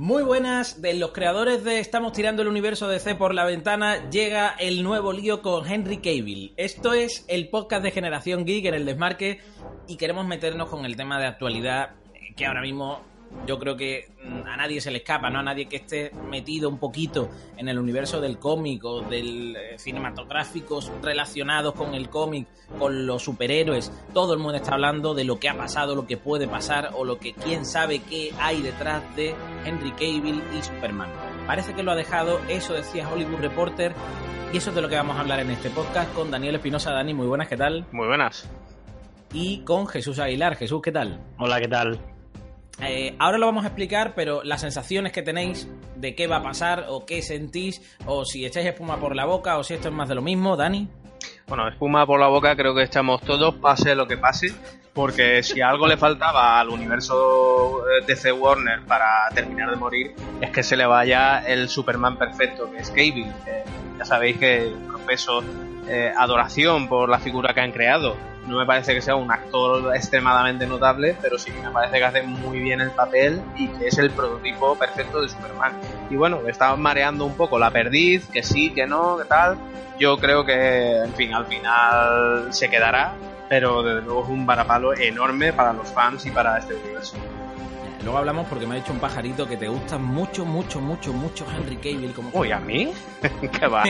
Muy buenas, de los creadores de Estamos tirando el universo de C por la ventana, llega el nuevo lío con Henry Cavill. Esto es el podcast de Generación Geek en el desmarque y queremos meternos con el tema de actualidad que ahora mismo yo creo que mm, a nadie se le escapa, ¿no? A nadie que esté metido un poquito en el universo del cómic o del eh, cinematográficos relacionados con el cómic, con los superhéroes. Todo el mundo está hablando de lo que ha pasado, lo que puede pasar o lo que quién sabe qué hay detrás de Henry Cavill y Superman. Parece que lo ha dejado, eso decía Hollywood Reporter, y eso es de lo que vamos a hablar en este podcast con Daniel Espinosa. Dani, muy buenas, ¿qué tal? Muy buenas. Y con Jesús Aguilar. Jesús, ¿qué tal? Hola, ¿qué tal? Eh, ahora lo vamos a explicar, pero las sensaciones que tenéis de qué va a pasar o qué sentís, o si echáis espuma por la boca o si esto es más de lo mismo, Dani. Bueno, espuma por la boca creo que echamos todos, pase lo que pase, porque si algo le faltaba al universo DC Warner para terminar de morir, es que se le vaya el Superman perfecto, que es Cable. ya sabéis que profeso eh, adoración por la figura que han creado no me parece que sea un actor extremadamente notable, pero sí que me parece que hace muy bien el papel y que es el prototipo perfecto de Superman. Y bueno, está mareando un poco la perdiz, que sí, que no, que tal. Yo creo que, en fin, al final se quedará, pero desde luego es un varapalo enorme para los fans y para este universo. Luego hablamos porque me ha dicho un pajarito que te gusta mucho, mucho, mucho, mucho Henry Cavill como... Uy, ¿a mí? ¿Qué va?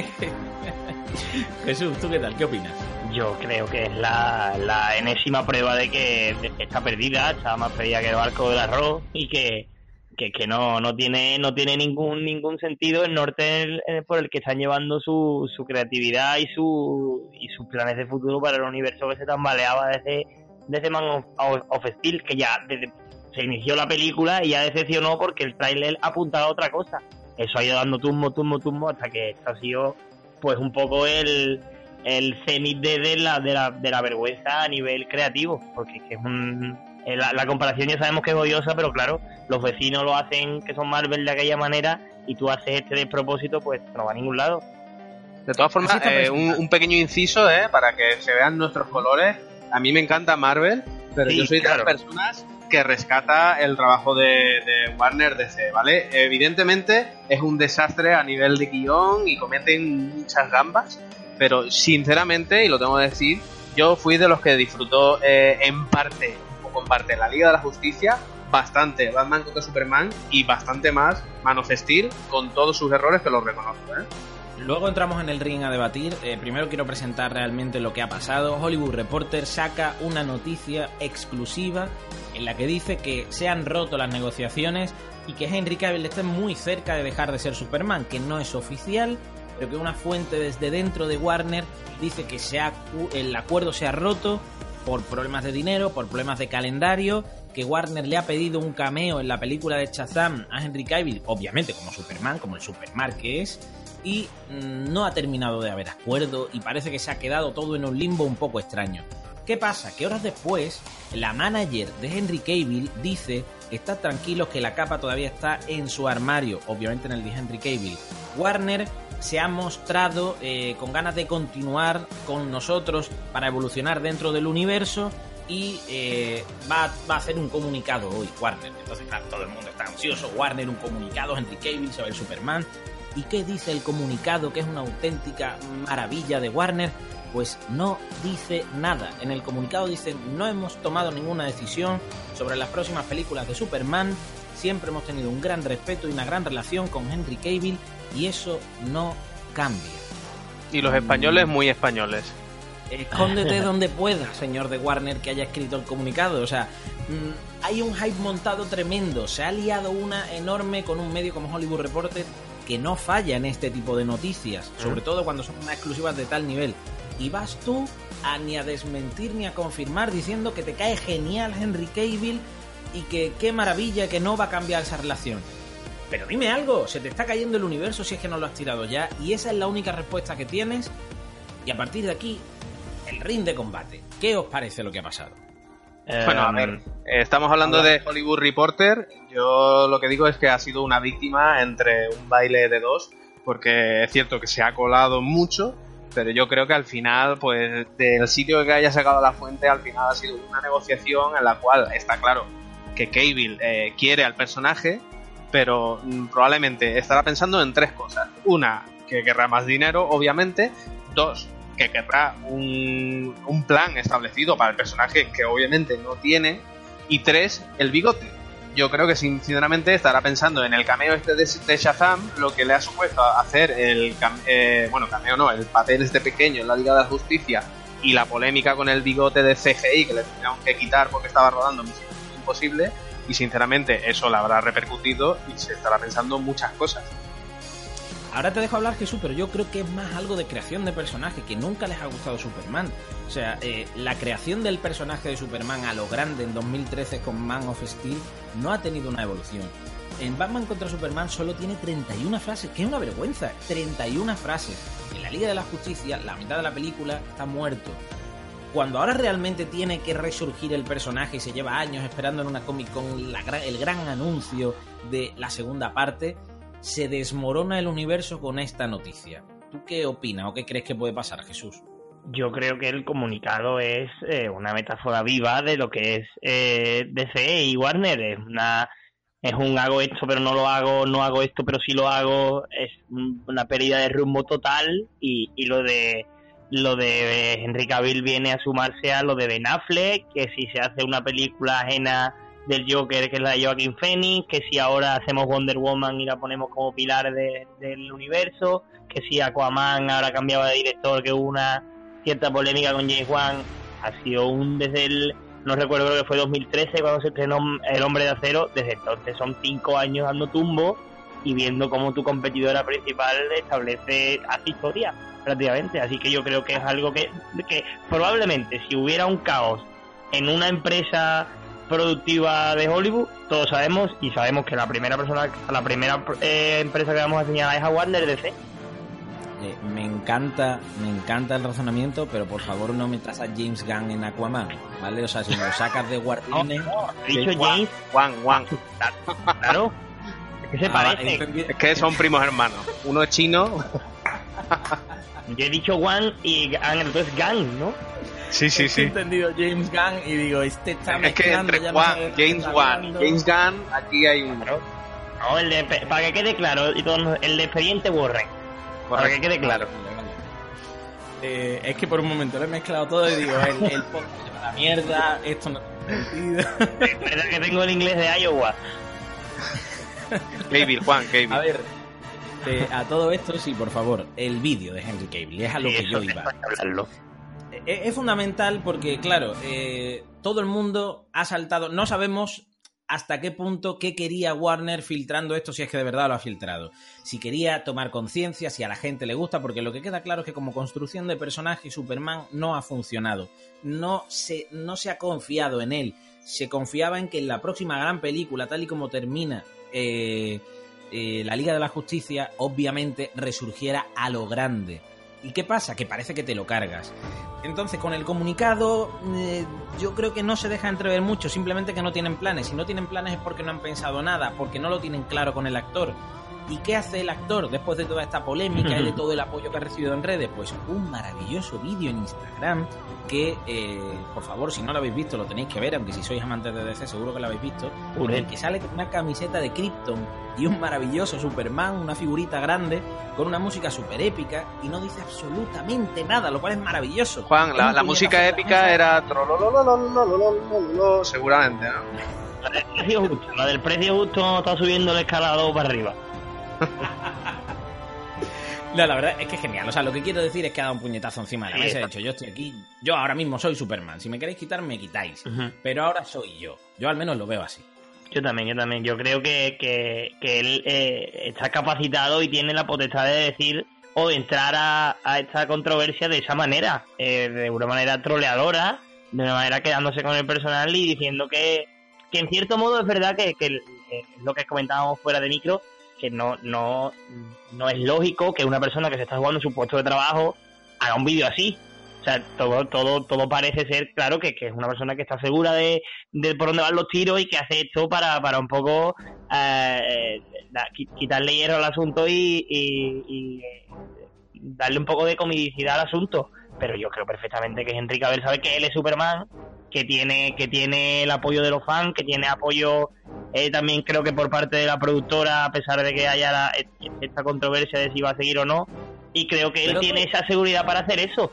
Jesús, ¿tú qué tal? ¿Qué opinas? Yo creo que es la, la enésima prueba de que está perdida, está más perdida que el barco del arroz y que, que, no, no tiene no tiene ningún ningún sentido el norte por el que están llevando su, su creatividad y su y sus planes de futuro para el universo que se tambaleaba desde desde Man of, Steel que ya se inició la película y ya decepcionó porque el tráiler apuntaba a otra cosa. Eso ha ido dando tumbo tumbo tumbo hasta que esto ha sido pues un poco el el cenit de, la, de, la, de la vergüenza a nivel creativo, porque es un, eh, la, comparación ya sabemos que es odiosa, pero claro, los vecinos lo hacen que son Marvel de aquella manera y tú haces este despropósito, pues no va a ningún lado. De todas formas, eh, un, pequeño inciso eh, para que se vean nuestros colores. A mí me encanta Marvel, pero yo soy de las personas que rescata el trabajo de, de, Warner DC, ¿vale? Evidentemente es un desastre a nivel de guion y cometen muchas gambas, pero sinceramente, y lo tengo que decir, yo fui de los que disfrutó eh, en parte, o con parte, la Liga de la Justicia, bastante Batman contra Superman y bastante más Man of con todos sus errores que los reconozco, ¿eh? Luego entramos en el ring a debatir. Eh, primero quiero presentar realmente lo que ha pasado. Hollywood Reporter saca una noticia exclusiva en la que dice que se han roto las negociaciones y que Henry Cavill está muy cerca de dejar de ser Superman, que no es oficial, pero que una fuente desde dentro de Warner dice que el acuerdo se ha roto por problemas de dinero, por problemas de calendario, que Warner le ha pedido un cameo en la película de Shazam a Henry Cavill, obviamente como Superman, como el Superman que es, y mm, no ha terminado de haber acuerdo y parece que se ha quedado todo en un limbo un poco extraño. ¿Qué pasa? Que horas después, la manager de Henry Cavill dice está tranquilos que la capa todavía está en su armario, obviamente en el de Henry Cavill. Warner se ha mostrado eh, con ganas de continuar con nosotros para evolucionar dentro del universo y eh, va, a hacer un comunicado hoy, Warner. Entonces, todo el mundo está ansioso. Warner, un comunicado, Henry Cavill sobre el Superman. ¿Y qué dice el comunicado que es una auténtica maravilla de Warner? Pues no dice nada. En el comunicado dice no hemos tomado ninguna decisión sobre las próximas películas de Superman. Siempre hemos tenido un gran respeto y una gran relación con Henry Cavill y eso no cambia. Y los españoles muy españoles. Escóndete donde pueda, señor de Warner, que haya escrito el comunicado. O sea, mm, hay un hype montado tremendo. Se ha liado una enorme con un medio como Hollywood Reporter que no falla en este tipo de noticias, sobre todo cuando son unas exclusivas de tal nivel. Y vas tú a ni a desmentir ni a confirmar diciendo que te cae genial Henry Cavill y que qué maravilla que no va a cambiar esa relación. Pero dime algo, se te está cayendo el universo si es que no lo has tirado ya, y esa es la única respuesta que tienes. Y a partir de aquí, el ring de combate. ¿Qué os parece lo que ha pasado? Bueno, a ver, em, estamos hablando de Hollywood Reporter. Yo lo que digo es que ha sido una víctima entre un baile de dos, porque es cierto que se ha colado mucho, pero yo creo que al final, pues del sitio que haya sacado la fuente, al final ha sido una negociación en la cual está claro que Cable eh, quiere al personaje, pero mm, probablemente estará pensando en tres cosas. Una, que querrá más dinero, obviamente. Dos, que querrá un, plan establecido para el personaje que obviamente no tiene. Y tres, el bigote. Yo creo que sinceramente estará pensando en el cameo este de, de Shazam, lo que le ha supuesto hacer el eh, bueno cameo no, el papel este pequeño en la Liga de la Justicia y la polémica con el bigote de CGI que le tuvieron que quitar porque estaba rodando Y sinceramente eso le habrá repercutido y se estará pensando muchas cosas. Ahora te dejo hablar, Jesús, pero yo creo que es más algo de creación de personaje, que nunca les ha gustado Superman. O sea, eh, la creación del personaje de Superman a lo grande en 2013 con Man of Steel no ha tenido una evolución. En Batman contra Superman solo tiene 31 frases, que es una vergüenza. 31 frases. En la Liga de la Justicia, la mitad de la película está muerto. Cuando ahora realmente tiene que resurgir el personaje y se lleva años esperando en una Comic Con el gran anuncio de la segunda parte, se desmorona el universo con esta noticia. ¿Tú qué opinas o qué crees que puede pasar, Jesús? Yo creo que el comunicado es eh, una metáfora viva de lo que es eh, DC y Warner. Es una es un hago esto pero no lo hago, no hago esto pero sí lo hago. Es una pérdida de rumbo total y, y lo de lo de Henry Cavill viene a sumarse a lo de Ben Affleck, que si se hace una película ajena del Joker, que es la de Joaquin Phoenix, que si ahora hacemos Wonder Woman y la ponemos como pilar del universo, que si Aquaman ahora cambiaba de director, que hubo una cierta polémica con James Wan, ha sido un desde el, no recuerdo, que fue 2013 cuando se estrenó El Hombre de Acero, desde entonces son cinco años dando tumbo y viendo cómo tu competidora principal establece, hace historia prácticamente, así que yo creo que es algo que, que probablemente si hubiera un caos en una empresa productiva de Hollywood, todos sabemos y sabemos que la primera persona, la primera eh, empresa que vamos a señalar es a Warner DC. Eh, me encanta, me encanta el razonamiento, pero por favor no metas a James Gunn en Aquaman, ¿vale? O sea, si lo sacas de Warner... dicho James... Juan, Juan. Claro. Es que se ah, parece. Es que son primos hermanos. Uno es chino. Yo he dicho Juan y entonces Gunn, ¿no? Sí, sí, sí. He entendido James Gunn y digo, este está Es que entre Juan, James Wan James Gunn, aquí hay un... No, el de, para que quede claro, y todo, el de expediente Warren. Para que quede claro. Eh, es que por un momento lo he mezclado todo y digo, el, el podcast la mierda, esto no tiene sentido. Es verdad que tengo el inglés de Iowa. Cable, Juan, Cable. A ver, eh, a todo esto, sí, por favor, el vídeo de Henry Cable, es a lo que yo iba. E-, es fundamental porque, claro, eh, todo el mundo ha saltado. No sabemos hasta qué punto qué quería Warner filtrando esto, si es que de verdad lo ha filtrado. Si quería tomar conciencia, si a la gente le gusta, porque lo que queda claro es que como construcción de personaje Superman no ha funcionado. No se, no se ha confiado en él. Se confiaba en que en la próxima gran película, tal y como termina eh, eh, la Liga de la Justicia, obviamente resurgiera a lo grande. ¿Y qué pasa? Que parece que te lo cargas. Entonces, con el comunicado, eh, yo creo que no se deja entrever mucho, simplemente que no tienen planes. Si no tienen planes es porque no han pensado nada, porque no lo tienen claro con el actor. ¿Y qué hace el actor después de toda esta polémica y de todo el apoyo que ha recibido en redes? Pues un maravilloso vídeo en Instagram que, eh, por favor, si no lo habéis visto, lo tenéis que ver, aunque si sois amantes de DC seguro que lo habéis visto, en el que sale con una camiseta de Krypton y un maravilloso Superman, una figurita grande, con una música súper épica y no dice absolutamente nada, lo cual es maravilloso. Juan, la, música épica era... Seguramente, ¿no? La del precio justo, la del precio justo está subiendo el escalado para arriba. No, la verdad es que es genial. O sea, lo que quiero decir es que ha dado un puñetazo encima de la mesa. De hecho, yo estoy aquí. Yo ahora mismo soy Superman. Si me queréis quitar, me quitáis. Pero ahora soy yo. Yo al menos lo veo así. Yo también, yo también. Yo creo que, que, él eh, está capacitado y tiene la potestad de decir o de entrar a, esta controversia de esa manera. Eh, de una manera troleadora. De una manera quedándose con el personal y diciendo que, que en cierto modo es verdad que, que lo que comentábamos fuera de micro que no, no, no es lógico que una persona que se está jugando su puesto de trabajo haga un vídeo así. O sea, todo, todo, todo parece ser, claro, que, es una persona que está segura de, por dónde van los tiros y que hace esto para, para un poco eh, quitarle hierro al asunto y, y, darle un poco de comicidad al asunto. Pero yo creo perfectamente que Henry Cavill sabe que él es Superman que tiene que tiene el apoyo de los fans, que tiene apoyo eh, también creo que por parte de la productora, a pesar de que haya esta controversia de si va a seguir o no, y creo que él tiene esa seguridad para hacer eso.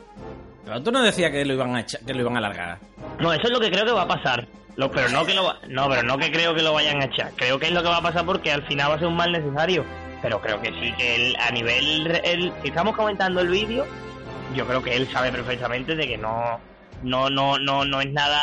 Pero tú no decías que lo iban a que lo iban a alargar. No, eso es lo que creo que va a pasar. Lo, pero no que lo no, pero no que creo que lo vayan a echar. Creo que es lo que va a pasar porque al final va a ser un mal necesario. Pero creo que sí que él, a nivel el, si estamos comentando el vídeo, yo creo que él sabe perfectamente de que no no no no no es nada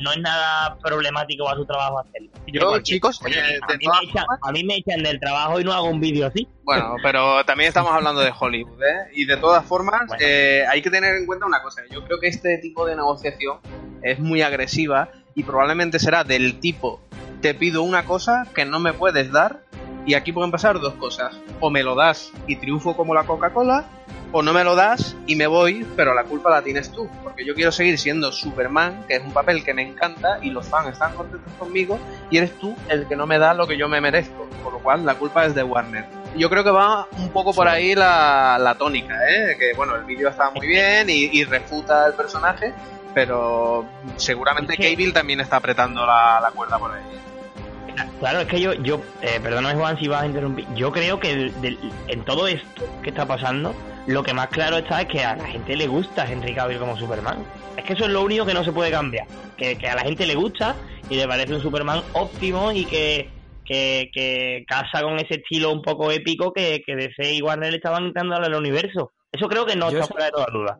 no es nada problemático a su trabajo hacerlo. Yo, chicos, eh, a, mí me echan, del trabajo y no hago un vídeo así. Bueno, pero también estamos hablando de Hollywood, ¿eh? Y de todas formas, eh, hay que tener en cuenta una cosa. Yo creo que este tipo de negociación es muy agresiva y probablemente será del tipo te pido una cosa que no me puedes dar y aquí pueden pasar dos cosas. O me lo das y triunfo como la Coca-Cola, o no me lo das y me voy, pero la culpa la tienes tú. Porque yo quiero seguir siendo Superman, que es un papel que me encanta y los fans están contentos conmigo, y eres tú el que no me da lo que yo me merezco. Por lo cual la culpa es de Warner. Yo creo que va un poco por ahí la, tónica, ¿eh? que bueno, el vídeo está muy bien y, refuta el personaje, pero seguramente Cable también está apretando la, cuerda por ahí. Claro, es que yo, yo eh, perdóname Juan si vas a interrumpir, yo creo que en todo esto que está pasando, lo que más claro está es que a la gente le gusta Henry Cavill como Superman. Es que eso es lo único que no se puede cambiar. Que, a la gente le gusta y le parece un Superman óptimo y que, que, casa con ese estilo un poco épico que, que DC y Warner le estaban intentando al universo. Eso creo que no está fuera de toda duda.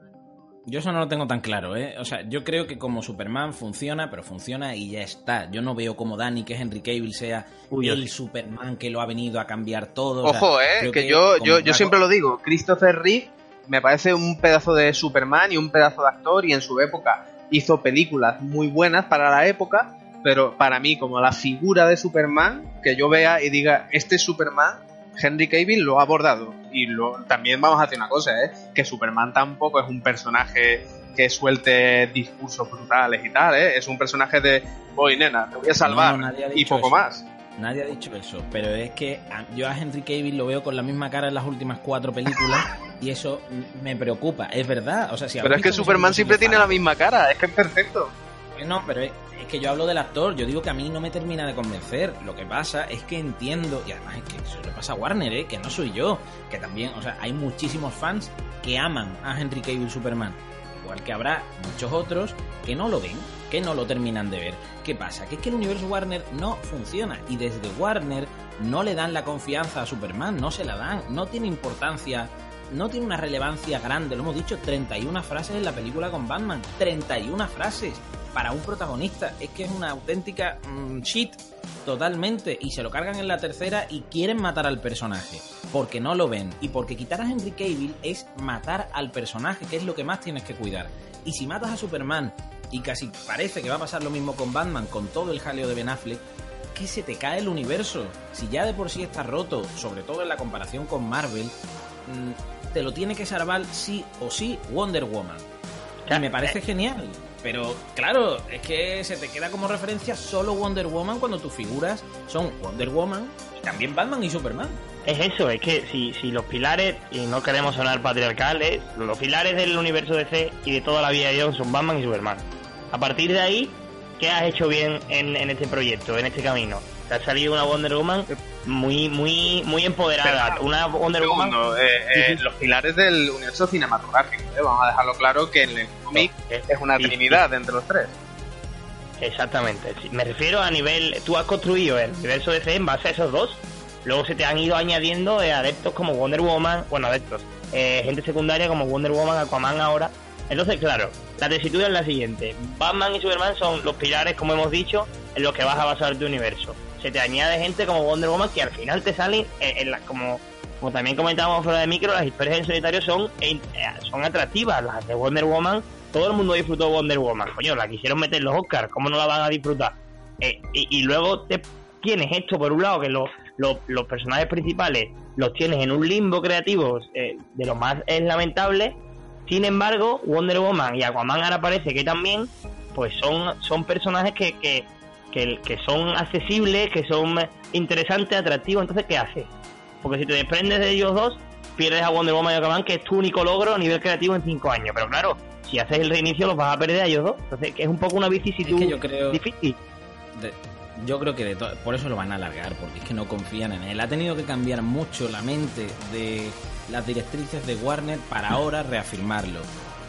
Yo eso no lo tengo tan claro, ¿eh? O sea, yo creo que como Superman funciona, pero funciona y ya está. Yo no veo como Danny, que Henry Cavill, sea el Superman que lo ha venido a cambiar todo. Ojo, ¿eh? Que, yo, yo, yo siempre lo digo, Christopher Reeve me parece un pedazo de Superman y un pedazo de actor y en su época hizo películas muy buenas para la época, pero para mí como la figura de Superman, que yo vea y diga, este Superman Henry Cavill lo ha abordado. Y lo, también vamos a hacer una cosa, ¿eh? que Superman tampoco es un personaje que suelte discursos brutales y tal, ¿eh? es un personaje de voy nena, te voy a salvar y poco más. Nadie ha dicho eso, pero es que yo a Henry Cavill lo veo con la misma cara en las últimas cuatro películas y eso me preocupa, es verdad. O sea, si pero es que Superman siempre tiene la misma cara, es que es perfecto. No, pero es, que yo hablo del actor, yo digo que a mí no me termina de convencer. Lo que pasa es que entiendo, y además es que eso le pasa a Warner, ¿eh? que no soy yo, que también, o sea, hay muchísimos fans que aman a Henry Cavill Superman. Igual que habrá muchos otros que no lo ven, que no lo terminan de ver. ¿Qué pasa? Que es que el universo Warner no funciona y desde Warner no le dan la confianza a Superman, no se la dan, no tiene importancia no tiene una relevancia grande, lo hemos dicho, 31 frases en la película con Batman, 31 frases para un protagonista. Es que es una auténtica mm, shit totalmente y se lo cargan en la tercera y quieren matar al personaje porque no lo ven. Y porque quitar a Henry Cavill es matar al personaje que es lo que más tienes que cuidar. Y si matas a Superman y casi parece que va a pasar lo mismo con Batman con todo el jaleo de Ben Affleck que se te cae el universo si ya de por sí está roto sobre todo en la comparación con Marvel mm, te lo tiene que salvar sí o sí Wonder Woman. Y me parece genial pero claro, es que se te queda como referencia solo Wonder Woman cuando tus figuras son Wonder Woman y también Batman y Superman. Es eso, es que si, si los pilares, y no queremos sonar patriarcales, los pilares del universo DC y de toda la vida de John son Batman y Superman. A partir de ahí, ¿qué has hecho bien en, en este proyecto, en este camino? Te ha salido una Wonder Woman muy muy muy empoderada. una Wonder Woman. Eh, eh, los pilares del universo cinematográfico. Eh, vamos a dejarlo claro que en el cómic es, una trinidad entre los tres. Exactamente. Me refiero a nivel. Tú has construido el universo de C en base a esos dos. Luego se te han ido añadiendo adeptos como Wonder Woman. Bueno, adeptos. gente secundaria como Wonder Woman, Aquaman ahora. Entonces, claro, la tesitura es la siguiente. Batman y Superman son los pilares, como hemos dicho, en los que vas a basar tu universo se te añade gente como Wonder Woman que al final te salen en, las como como también comentábamos fuera de micro, las historias en solitario son, eh, son atractivas. Las de Wonder Woman, todo el mundo disfrutó Wonder Woman. Coño, la quisieron meter los Oscars, ¿cómo no la van a disfrutar? Eh, y, luego te tienes esto, por un lado, que los, los, personajes principales los tienes en un limbo creativo eh, de lo más es lamentable. Sin embargo, Wonder Woman y Aquaman ahora parece que también, pues son, son personajes que, que, que, son accesibles, que son interesantes, atractivos, entonces ¿qué haces? Porque si te desprendes de ellos dos, pierdes a Wonder Woman y Aquaman, que es tu único logro a nivel creativo en cinco años. Pero claro, si haces el reinicio los vas a perder a ellos dos. Entonces, que es un poco una vicisitud Es que yo creo- difícil. de- yo creo que de por eso lo van a alargar, porque es que no confían en él. Ha tenido que cambiar mucho la mente de las directrices de Warner para ahora reafirmarlo.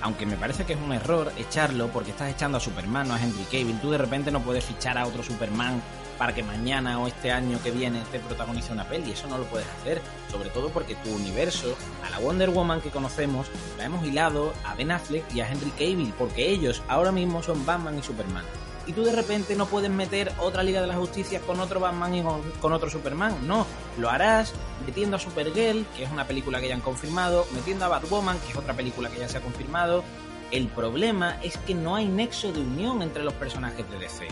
Aunque me parece que es un error echarlo porque estás echando a Superman, no a Henry Cavill. Tú de repente no puedes fichar a otro Superman para que mañana o este año que viene te protagonice una peli. Eso no lo puedes hacer. Sobre todo porque tu universo, a la Wonder Woman que conocemos, la hemos hilado a Ben Affleck y a Henry Cavill. Porque ellos ahora mismo son Batman y Superman y tú de repente no puedes meter otra Liga de la Justicia con otro Batman y con, otro Superman. No, lo harás metiendo a Supergirl, que es una película que ya han confirmado, metiendo a Batwoman, que es otra película que ya se ha confirmado. El problema es que no hay nexo de unión entre los personajes de DC.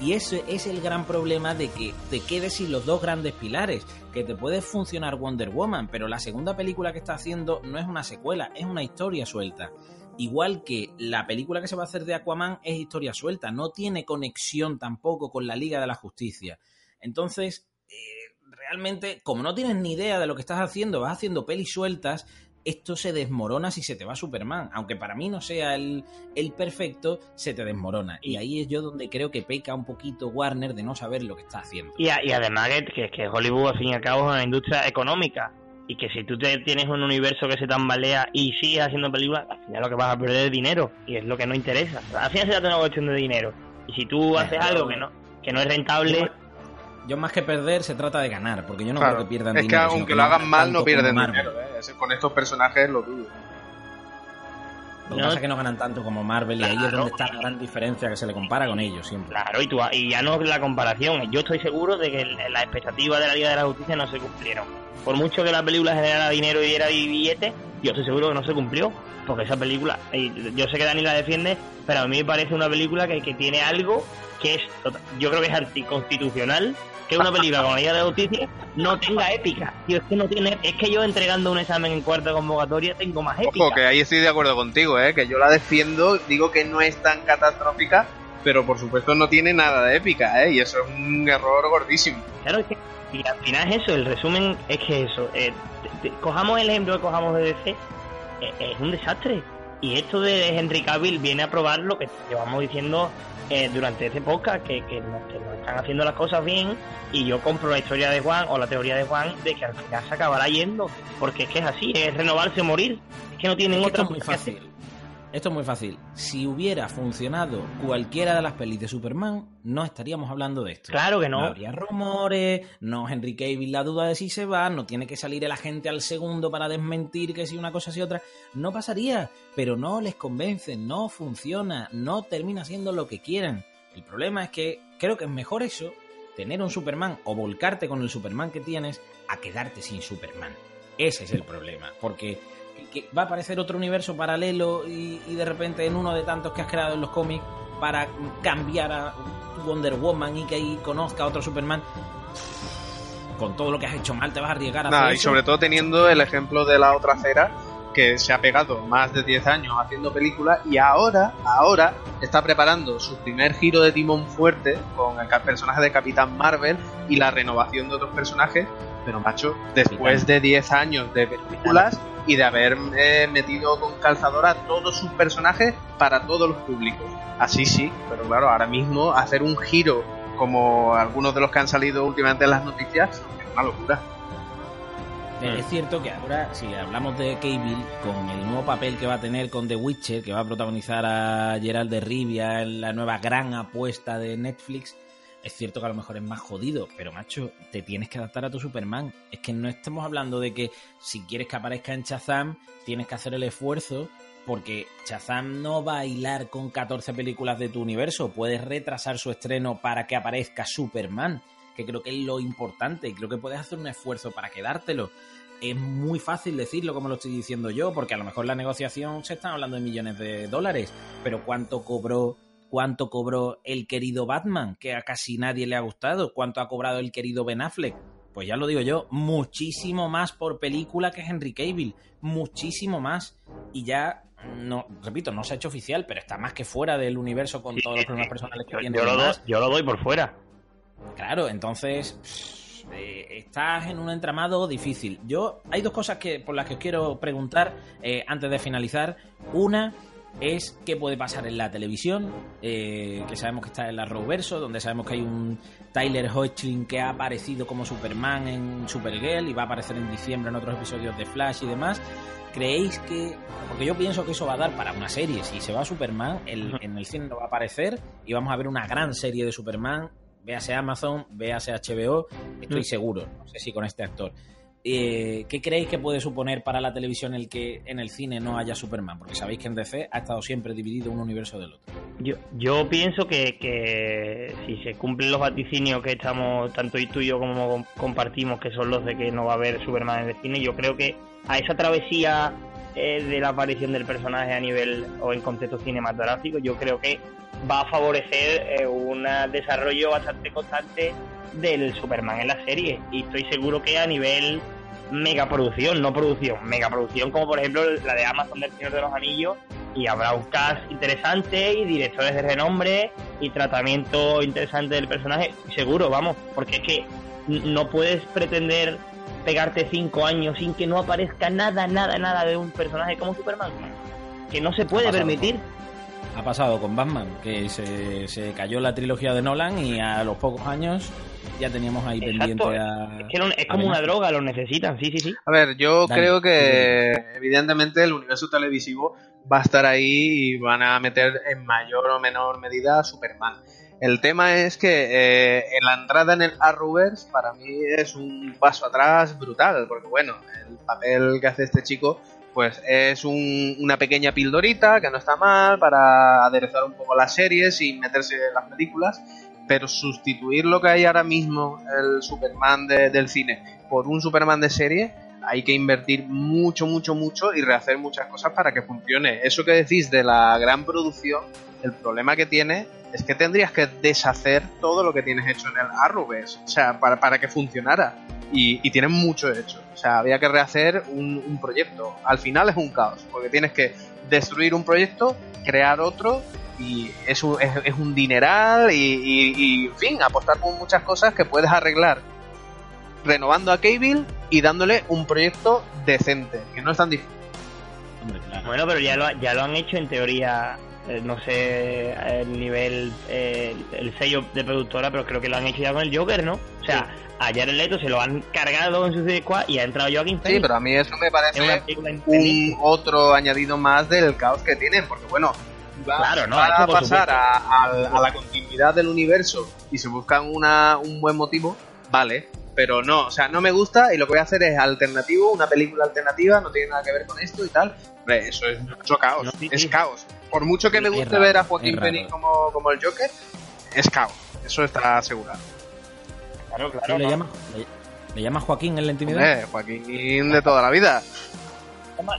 Y ese es el gran problema de que te quedes sin los dos grandes pilares. Que te puede funcionar Wonder Woman, pero la segunda película que está haciendo no es una secuela, es una historia suelta. Igual que la película que se va a hacer de Aquaman es historia suelta, no tiene conexión tampoco con la Liga de la Justicia. Entonces, eh, realmente, como no tienes ni idea de lo que estás haciendo, vas haciendo pelis sueltas, esto se desmorona si se te va Superman. Aunque para mí no sea el, el perfecto, se te desmorona. Y ahí es yo donde creo que peca un poquito Warner de no saber lo que está haciendo. Y, además que, que, que Hollywood al fin y al cabo es una industria económica y que si tú te, tienes un universo que se tambalea y sigues haciendo películas, al final lo que vas a perder es dinero y es lo que no interesa. Al final se trata de una cuestión de dinero. Y si tú haces Pero- algo que no que no es rentable, Yo más que perder, se trata de ganar, porque yo no Claro, creo que pierdan es que dinero. aunque que lo hagan mal, no pierden dinero. ¿eh? Es- Con estos personajes lo dudo. Lo que No. pasa es que no ganan tanto como Marvel y ahí es donde está la gran diferencia que se le compara con ellos siempre. claro, y, tú, y ya no la comparación. Yo estoy seguro de que las expectativas de la Liga de la Justicia no se cumplieron. Por mucho que la película generara dinero y diera billetes, yo estoy seguro que no se cumplió. Porque esa película, y yo sé que Dani la defiende, pero a mí me parece una película que, que tiene algo que es, tota- yo creo que es anticonstitucional, que una película como la Liga de Justicia no tenga épica. Tío, es que no tiene, es que yo entregando un examen en cuarta convocatoria tengo más épica. Ojo, que ahí estoy de acuerdo contigo, ¿eh? que yo la defiendo, digo que no es tan catastrófica, pero por supuesto no tiene nada de épica, ¿eh? y eso es un error gordísimo. Claro, es que y al final es eso, el resumen es que eso. eh, te- te- cojamos el ejemplo que cojamos de DC, eh, es un desastre. Y esto de Henry Cavill viene a probar lo que llevamos diciendo eh, durante este podcast, que, que, no, que no están haciendo las cosas bien. Y yo compro la historia de Juan o la teoría de Juan de que al final se acabará yendo. Porque es que es así, es renovarse o morir. Es que no tienen Es que otra es muy fácil. Esto es muy fácil. Si hubiera funcionado cualquiera de las pelis de Superman, no estaríamos hablando de esto. Claro que no. habría rumores, no Henry Cavill la duda de si se va, no tiene que salir el agente al segundo para desmentir que si una cosa si otra. No pasaría, pero no les convence, no funciona, no termina siendo lo que quieren. El problema es que creo que es mejor eso, tener un Superman o volcarte con el Superman que tienes, a quedarte sin Superman. Ese es el problema, porque que va a aparecer otro universo paralelo y, y de repente en uno de tantos que has creado en los cómics para cambiar a Wonder Woman y que ahí conozca a otro Superman. Con todo lo que has hecho mal, te vas a arriesgar a hacer y eso? sobre todo teniendo el ejemplo de la otra cera, que se ha pegado más de 10 años haciendo películas y ahora, ahora está preparando su primer giro de timón fuerte con el personaje de Capitán Marvel y la renovación de otros personajes, pero macho, después de 10 años de películas y de haber eh, metido con calzador a todos sus personajes para todos los públicos. Así sí, pero claro, ahora mismo hacer un giro como algunos de los que han salido últimamente en las noticias es una locura. Eh, Es cierto que ahora, si hablamos de Cable, con el nuevo papel que va a tener con The Witcher, que va a protagonizar a Gerald de Rivia en la nueva gran apuesta de Netflix, es cierto que a lo mejor es más jodido, pero macho, te tienes que adaptar a tu Superman. Es que no estamos hablando de que si quieres que aparezca en Shazam, tienes que hacer el esfuerzo, porque Shazam no va a hilar con 14 películas de tu universo. Puedes retrasar su estreno para que aparezca Superman, que creo que es lo importante, y creo que puedes hacer un esfuerzo para quedártelo. Es muy fácil decirlo como lo estoy diciendo yo, porque a lo mejor la negociación se están hablando de millones de dólares, pero ¿cuánto cobró cuánto cobró el querido Batman, que a casi nadie le ha gustado, cuánto ha cobrado el querido Ben Affleck. Pues ya lo digo yo, muchísimo más por película que Henry Cavill, muchísimo más. Y ya, no, repito, no se ha hecho oficial, pero está más que fuera del universo con Sí, todos los problemas personales que Yo, tiene. yo lo doy, yo lo doy por fuera. Claro, entonces pff, eh, estás en un entramado difícil. Yo hay dos cosas que por las que os quiero preguntar eh, antes de finalizar. Una, es qué puede pasar en la televisión, eh, que sabemos que está en la Arrowverso, donde sabemos que hay un Tyler Hoechlin que ha aparecido como Superman en Supergirl y va a aparecer en diciembre en otros episodios de Flash y demás. ¿Creéis que.? Porque yo pienso que eso va a dar para una serie. Si se va Superman, en el cine no va a aparecer y vamos a ver una gran serie de Superman. Véase Amazon, véase HBO, estoy mm. seguro. No sé si con este actor. Eh, ¿qué creéis que puede suponer para la televisión el que en el cine no haya Superman? Porque sabéis que en DC ha estado siempre dividido un universo del otro. Yo, yo pienso que, que si se cumplen los vaticinios que estamos, tanto tú y yo como compartimos, que son los de que no va a haber Superman en el cine, yo creo que a esa travesía eh, de la aparición del personaje a nivel o en contexto cinematográfico, yo creo que va a favorecer eh, un desarrollo bastante constante del Superman en la serie. Y estoy seguro que a nivel megaproducción, no producción, megaproducción como por ejemplo la de Amazon del Señor de los Anillos y habrá un cast interesante y directores de renombre y tratamiento interesante del personaje, seguro, vamos, porque es que no puedes pretender pegarte cinco años sin que no aparezca nada, nada, nada de un personaje como Superman, que no se puede permitir. Ha pasado con Batman, que se, se cayó la trilogía de Nolan y a los pocos años ya teníamos ahí pendiente a... Es, como una droga, lo necesitan, sí, sí, sí. A ver, yo creo que evidentemente el universo televisivo va a estar ahí y van a meter en mayor o menor medida a Superman. El tema es que eh, la entrada en el Arrowverse para mí es un paso atrás brutal, porque bueno, el papel que hace este chico pues es una pequeña pildorita que no está mal para aderezar un poco las series y meterse en las películas pero sustituir lo que hay ahora mismo, el Superman del cine, por un Superman de serie, hay que invertir mucho, mucho, mucho y rehacer muchas cosas para que funcione. Eso que decís de la gran producción, el problema que tiene es que tendrías que deshacer todo lo que tienes hecho en el Arrowverse, o sea, para, para que funcionara. Y, y tienen mucho hecho. O sea, había que rehacer un, proyecto. Al final es un caos, porque tienes que destruir un proyecto, crear otro y es un, es, un dineral y, en fin, apostar por muchas cosas que puedes arreglar renovando a Cable y dándole un proyecto decente, que no es tan difícil. Bueno, pero ya lo, ya lo han hecho en teoría, eh, no sé el nivel, eh, el sello de productora, pero creo que lo han hecho ya con el Joker, ¿no? O sea, ayer el Leto se lo han cargado en su Squad y ha entrado Joaquin Phoenix. Sí, pero a mí eso me parece un otro añadido más del caos que tienen, porque bueno, claro, no, a pasar a, la continuidad del universo y se buscan una, un buen motivo, vale, pero no, o sea, no me gusta y lo que voy a hacer es alternativo, una película alternativa, no tiene nada que ver con esto y tal. Eso es mucho caos, es caos. Por mucho que me guste ver a Joaquín Phoenix como, como el Joker, es caos, eso está asegurado. Claro, claro. ¿Le, llama, le, llama Joaquín en la intimidad? Joaquín de toda la vida.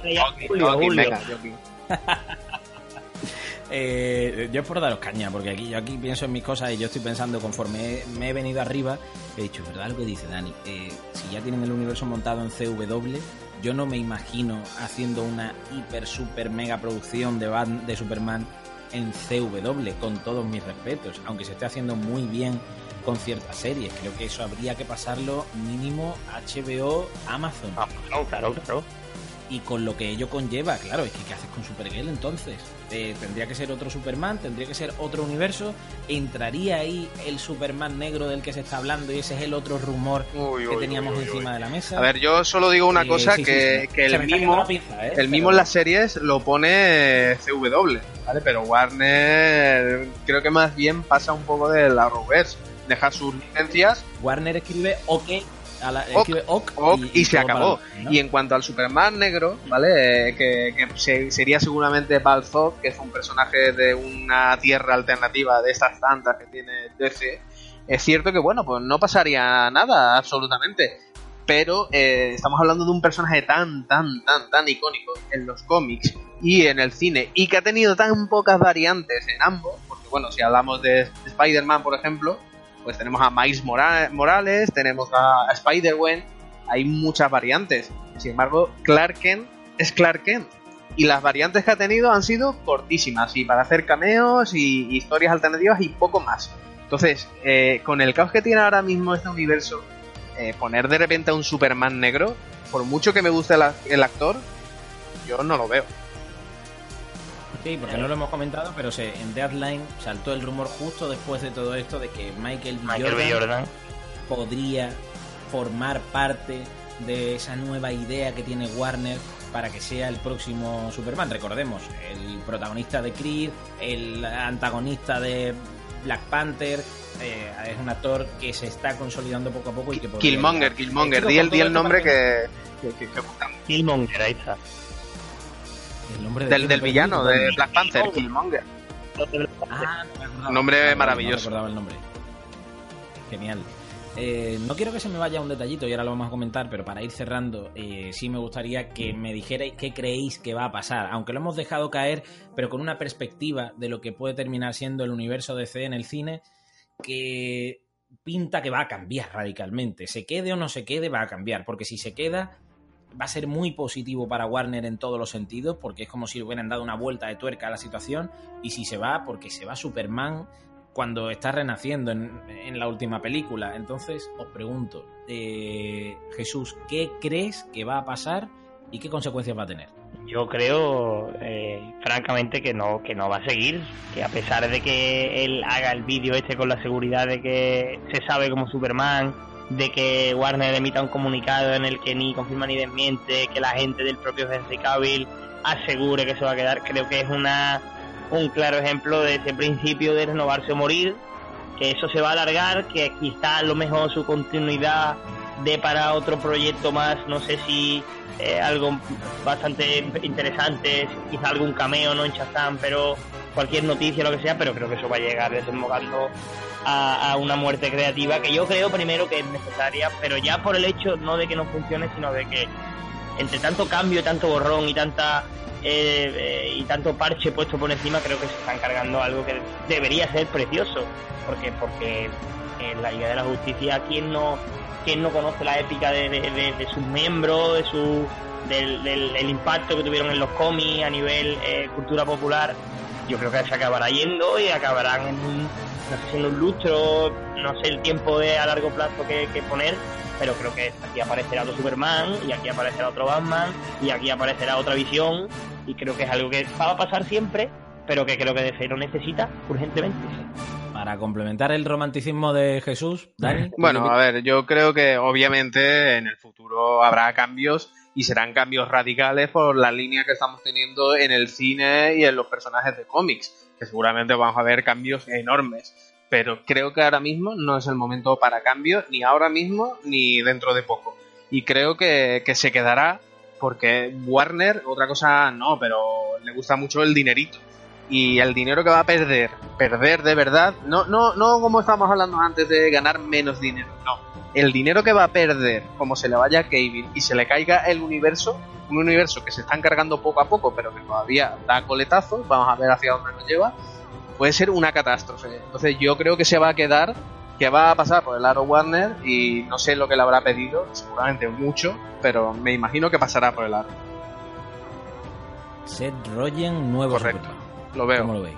Le llama Julio, Eh, yo es por daros caña, porque aquí yo aquí pienso en mis cosas y yo estoy pensando conforme me he venido arriba, he dicho, ¿verdad lo que dice Dani? Eh, si ya tienen el universo montado en CW, yo no me imagino haciendo una hiper, super, mega producción de, de Superman en CW, con todos mis respetos, aunque se esté haciendo muy bien con ciertas series. Creo que eso habría que pasarlo mínimo HBO, Amazon. Ah, claro, claro y con lo que ello conlleva, claro, es que ¿qué haces con Supergirl entonces? Eh, tendría que ser otro Superman, tendría que ser otro universo, entraría ahí el Superman negro del que se está hablando y ese es el otro rumor que teníamos encima de la mesa. A ver, yo solo digo una eh, cosa, que, el mismo, ¿eh? el mismo en las series lo pone CW, ¿vale? Pero Warner creo que más bien pasa un poco de la Arrowverse, deja sus licencias. Warner escribe OK y, se acabó. Y en cuanto al Superman negro, ¿vale? Eh, que, sería seguramente Balzog, que es un personaje de una tierra alternativa de estas tantas que tiene DC. Es cierto que, bueno, pues no pasaría nada, absolutamente. Pero eh, estamos hablando de un personaje tan, tan, tan, tan icónico en los cómics y en el cine, y que ha tenido tan pocas variantes en ambos, porque, bueno, si hablamos de Spider-Man, por ejemplo, pues tenemos a Miles Morales, tenemos a Spider-Gwen, hay muchas variantes. Sin embargo, Clark Kent es Clark Kent. Y las variantes que ha tenido han sido cortísimas y para hacer cameos y, historias alternativas y poco más. Entonces, eh, con el caos que tiene ahora mismo este universo, eh, poner de repente a un Superman negro, por mucho que me guste el actor, yo no lo veo Sí, porque no lo hemos comentado, pero se, en Deadline saltó el rumor justo después de todo esto de que Michael. Jordan podría formar parte de esa nueva idea que tiene Warner para que sea el próximo Superman. Recordemos, el protagonista de Creed, el antagonista de Black Panther, eh, es un actor que se está consolidando poco a poco y que podría- Killmonger, Killmonger. Di el, di el nombre que, que, que- que buscamos. Killmonger, ahí está. El nombre de Del, quién, del villano, de. Black Panther, Killmonger. Ah, no me acordaba. Nombre Ah, no, maravilloso. No recordaba el nombre. Genial. Eh, no quiero que se me vaya un detallito y ahora lo vamos a comentar, pero para ir cerrando, eh, sí me gustaría que me dijerais qué creéis que va a pasar, aunque lo hemos dejado caer, pero con una perspectiva de lo que puede terminar siendo el universo DC en el cine, que pinta que va a cambiar radicalmente. Se quede o no se quede, va a cambiar, porque si se queda, va a ser muy positivo para Warner en todos los sentidos, porque es como si hubieran dado una vuelta de tuerca a la situación, y si se va, porque se va Superman cuando está renaciendo en, en la última película. Entonces, os pregunto, eh, Jesús, ¿qué crees que va a pasar y qué consecuencias va a tener? Yo creo, eh, francamente, que no, que no va a seguir. Que a pesar de que él haga el vídeo este con la seguridad de que se sabe como Superman, de que Warner emita un comunicado en el que ni confirma ni desmiente, que la gente del propio Henry Cavill asegure que se va a quedar, creo que es una un claro ejemplo de ese principio de renovarse o morir, que eso se va a alargar, que quizá a lo mejor su continuidad de para otro proyecto más, no sé si eh, algo bastante interesante, quizá algún cameo no en Shazam, pero cualquier noticia, lo que sea, pero creo que eso va a llegar desembocando a, una muerte creativa que yo creo primero que es necesaria, pero ya por el hecho no de que no funcione, sino de que entre tanto cambio, tanto borrón y tanta eh, eh, y tanto parche puesto por encima, creo que se están cargando algo que debería ser precioso, porque porque en la Liga de la Justicia, ¿quién no quién no conoce la épica de, de- de- de sus miembros, de su del, del- del impacto que tuvieron en los cómics a nivel eh, cultura popular? Yo creo que se acabará yendo y acabarán en un, no sé si en un lustro, no sé el tiempo de a largo plazo que, que poner, pero creo que aquí aparecerá otro Superman y aquí aparecerá otro Batman y aquí aparecerá otra visión y creo que es algo que va a pasar siempre pero que creo que DC lo necesita urgentemente Para complementar el romanticismo de Jesús, Dani. Bueno, a ver, yo creo que obviamente en el futuro habrá cambios y serán cambios radicales por la línea que estamos teniendo en el cine y en los personajes de cómics, que seguramente vamos a ver cambios enormes. Pero creo que ahora mismo no es el momento para cambios, ni ahora mismo ni dentro de poco. Y creo que, que se quedará porque Warner, otra cosa no, pero le gusta mucho el dinerito. Y el dinero que va a perder, perder de verdad, no, no, no como estábamos hablando antes de ganar menos dinero, no. El dinero que va a perder, como se le vaya a Cable y se le caiga el universo, un universo que se está encargando poco a poco, pero que todavía da coletazos, vamos a ver hacia dónde nos lleva, puede ser una catástrofe. Entonces yo creo que se va a quedar, que va a pasar por el aro Warner y no sé lo que le habrá pedido, seguramente mucho, pero me imagino que pasará por el aro. Seth Rogen, nuevo Correcto. Superman. Lo ¿Cómo veo. lo veis?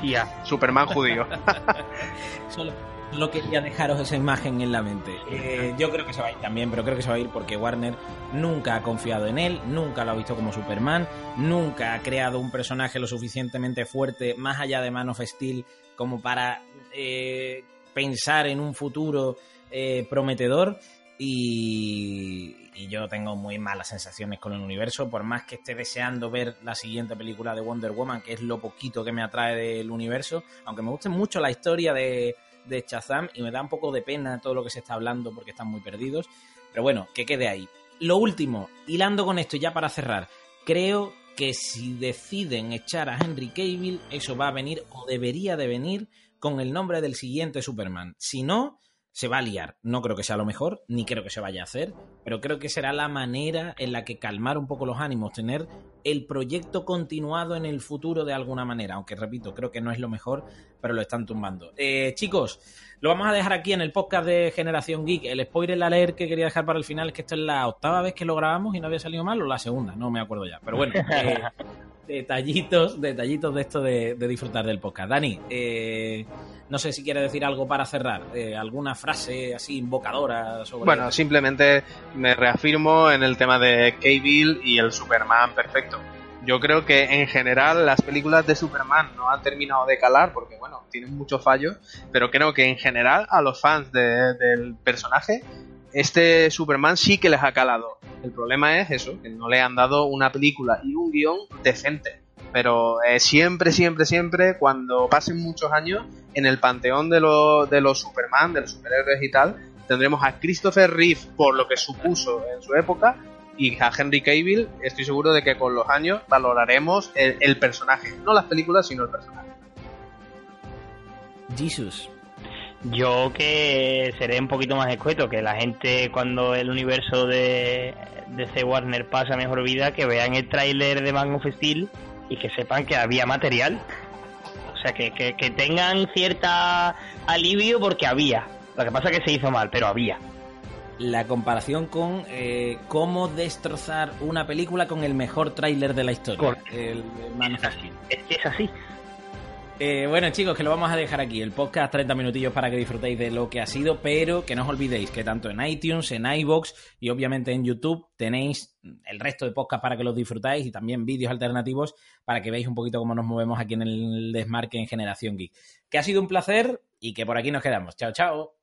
tía Superman judío. Solo, solo quería dejaros esa imagen en la mente. Eh, yo creo que se va a ir también, pero creo que se va a ir porque Warner nunca ha confiado en él, nunca lo ha visto como Superman, nunca ha creado un personaje lo suficientemente fuerte, más allá de Man of Steel, como para eh, pensar en un futuro eh, prometedor. Y, y yo tengo muy malas sensaciones con el universo, por más que esté deseando ver la siguiente película de Wonder Woman, que es lo poquito que me atrae del universo, aunque me guste mucho la historia de, de Shazam y me da un poco de pena todo lo que se está hablando porque están muy perdidos, pero bueno, que quede ahí. Lo último, hilando con esto ya para cerrar, creo que si deciden echar a Henry Cavill, eso va a venir o debería de venir con el nombre del siguiente Superman. Si no, se va a liar. No creo que sea lo mejor, ni creo que se vaya a hacer, pero creo que será la manera en la que calmar un poco los ánimos, tener el proyecto continuado en el futuro de alguna manera, aunque repito, creo que no es lo mejor, pero lo están tumbando. Eh, chicos, lo vamos a dejar aquí en el podcast de Generación Geek. El spoiler leer que quería dejar para el final es que esto es la octava vez que lo grabamos y no había salido mal, o la segunda, no me acuerdo ya. Pero bueno, eh, detallitos, detallitos de esto de, de disfrutar del podcast. Dani, eh, no sé si quieres decir algo para cerrar, eh, alguna frase así invocadora sobre. Bueno, simplemente me reafirmo en el tema de Cable y el Superman perfecto. Yo creo que en general las películas de Superman no han terminado de calar porque, bueno, tienen muchos fallos, pero creo que en general a los fans del personaje este Superman sí que les ha calado. El problema es eso, que no le han dado una película y un guion decente. Pero eh, siempre, siempre, siempre, cuando pasen muchos años, en el panteón de, de los Superman, de los superhéroes y tal, tendremos a Christopher Reeve por lo que supuso en su época y a Henry Cavill, estoy seguro de que con los años valoraremos el, personaje, no las películas, sino el personaje. Jesus. Yo que seré un poquito más escueto, que la gente cuando el universo de, de C. Warner pasa mejor vida, que vean el tráiler de Man of Steel y que sepan que había material. O sea, que, que, que tengan cierta alivio porque había. Lo que pasa es que se hizo mal, pero había la comparación con eh, cómo destrozar una película con el mejor tráiler de la historia. El, es así. Es que es así. Eh, bueno chicos, que lo vamos a dejar aquí, el podcast 30 minutillos para que disfrutéis de lo que ha sido, pero que no os olvidéis que tanto en iTunes, en iBox y obviamente en YouTube tenéis el resto de podcasts para que los disfrutáis y también vídeos alternativos para que veáis un poquito cómo nos movemos aquí en el desmarque en Generación Geek. Que ha sido un placer y que por aquí nos quedamos. Chao, chao.